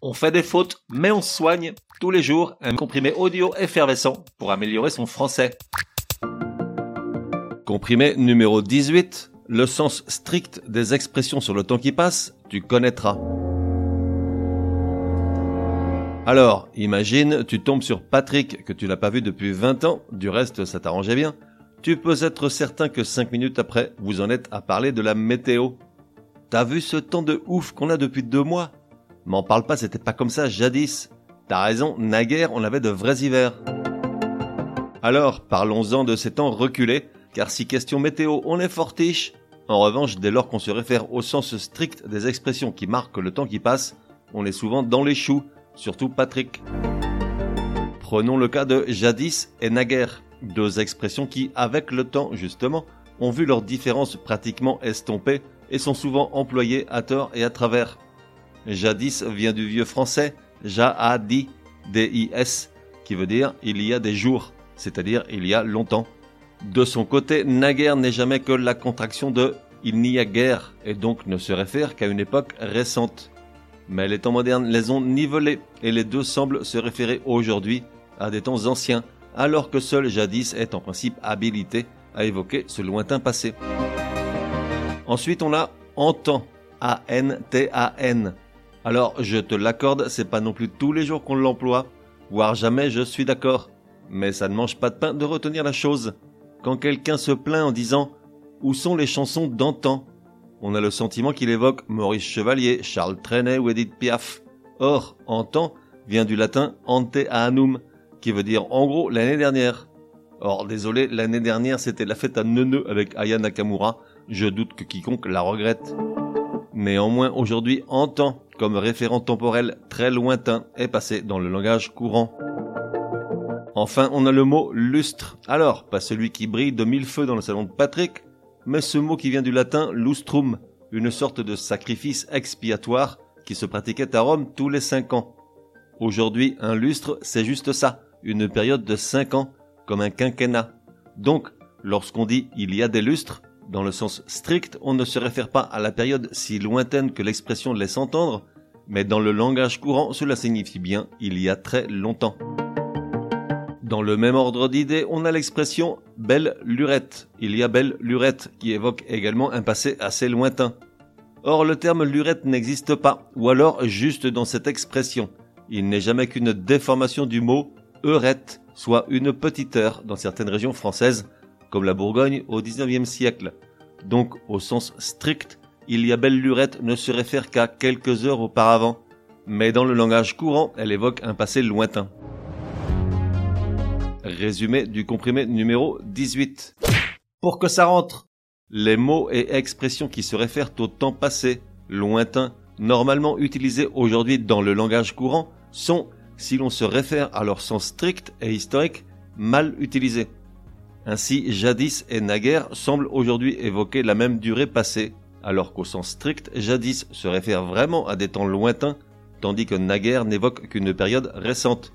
On fait des fautes, mais on soigne tous les jours un comprimé audio effervescent pour améliorer son français. Comprimé numéro 18, le sens strict des expressions sur le temps qui passe, tu connaîtras. Alors, imagine, tu tombes sur Patrick que tu n'as pas vu depuis 20 ans, du reste ça t'arrangeait bien. Tu peux être certain que 5 minutes après, vous en êtes à parler de la météo. T'as vu ce temps de ouf qu'on a depuis deux mois? M'en parle pas, c'était pas comme ça jadis. T'as raison, naguère, on avait de vrais hivers. Alors, parlons-en de ces temps reculés, car si question météo, on est fortiche. En revanche, dès lors qu'on se réfère au sens strict des expressions qui marquent le temps qui passe, on est souvent dans les choux, surtout Patrick. Prenons le cas de jadis et naguère, deux expressions qui, avec le temps justement, ont vu leurs différences pratiquement estompées et sont souvent employées à tort et à travers. Jadis vient du vieux français ja-a-di, D-I-S, qui veut dire il y a des jours, c'est-à-dire il y a longtemps. De son côté, naguère n'est jamais que la contraction de il n'y a guère et donc ne se réfère qu'à une époque récente. Mais les temps modernes les ont nivelés et les deux semblent se référer aujourd'hui à des temps anciens, alors que seul jadis est en principe habilité à évoquer ce lointain passé. Ensuite, on a Antan, A-N-T-A-N, alors, je te l'accorde, c'est pas non plus tous les jours qu'on l'emploie, voire jamais je suis d'accord. Mais ça ne mange pas de pain de retenir la chose. Quand quelqu'un se plaint en disant Où sont les chansons d'antan? On a le sentiment qu'il évoque Maurice Chevalier, Charles Trenet ou Edith Piaf. Or, antan vient du latin ante anum, qui veut dire en gros l'année dernière. Or, désolé, l'année dernière c'était la fête à Neuneu avec Aya Nakamura, je doute que quiconque la regrette. Néanmoins, aujourd'hui, antan comme référent temporel très lointain est passé dans le langage courant. Enfin, on a le mot lustre. Alors, pas celui qui brille de mille feux dans le salon de Patrick, mais ce mot qui vient du latin lustrum, une sorte de sacrifice expiatoire qui se pratiquait à Rome tous les cinq ans. Aujourd'hui, un lustre, c'est juste ça, une période de cinq ans, comme un quinquennat. Donc, lorsqu'on dit il y a des lustres, dans le sens strict, on ne se réfère pas à la période si lointaine que l'expression laisse entendre, mais dans le langage courant, cela signifie bien il y a très longtemps. Dans le même ordre d'idées, on a l'expression belle lurette. Il y a belle lurette qui évoque également un passé assez lointain. Or, le terme lurette n'existe pas, ou alors juste dans cette expression. Il n'est jamais qu'une déformation du mot heurette, soit une petite heure dans certaines régions françaises, comme la Bourgogne au XIXe siècle. Donc, au sens strict, il y a belle lurette ne se réfère qu'à quelques heures auparavant, mais dans le langage courant, elle évoque un passé lointain. Résumé du comprimé numéro 18. Pour que ça rentre, les mots et expressions qui se réfèrent au temps passé, lointain, normalement utilisés aujourd'hui dans le langage courant, sont, si l'on se réfère à leur sens strict et historique, mal utilisés. Ainsi, jadis et naguère semblent aujourd'hui évoquer la même durée passée, alors qu'au sens strict, jadis se réfère vraiment à des temps lointains, tandis que naguère n'évoque qu'une période récente.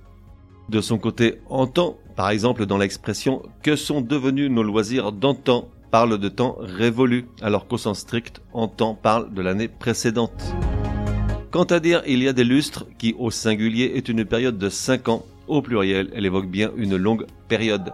De son côté, antan, par exemple dans l'expression que sont devenus nos loisirs d'antan, parle de temps révolu, alors qu'au sens strict, antan parle de l'année précédente. Quant à dire il y a des lustres, qui au singulier est une période de 5 ans, au pluriel elle évoque bien une longue période.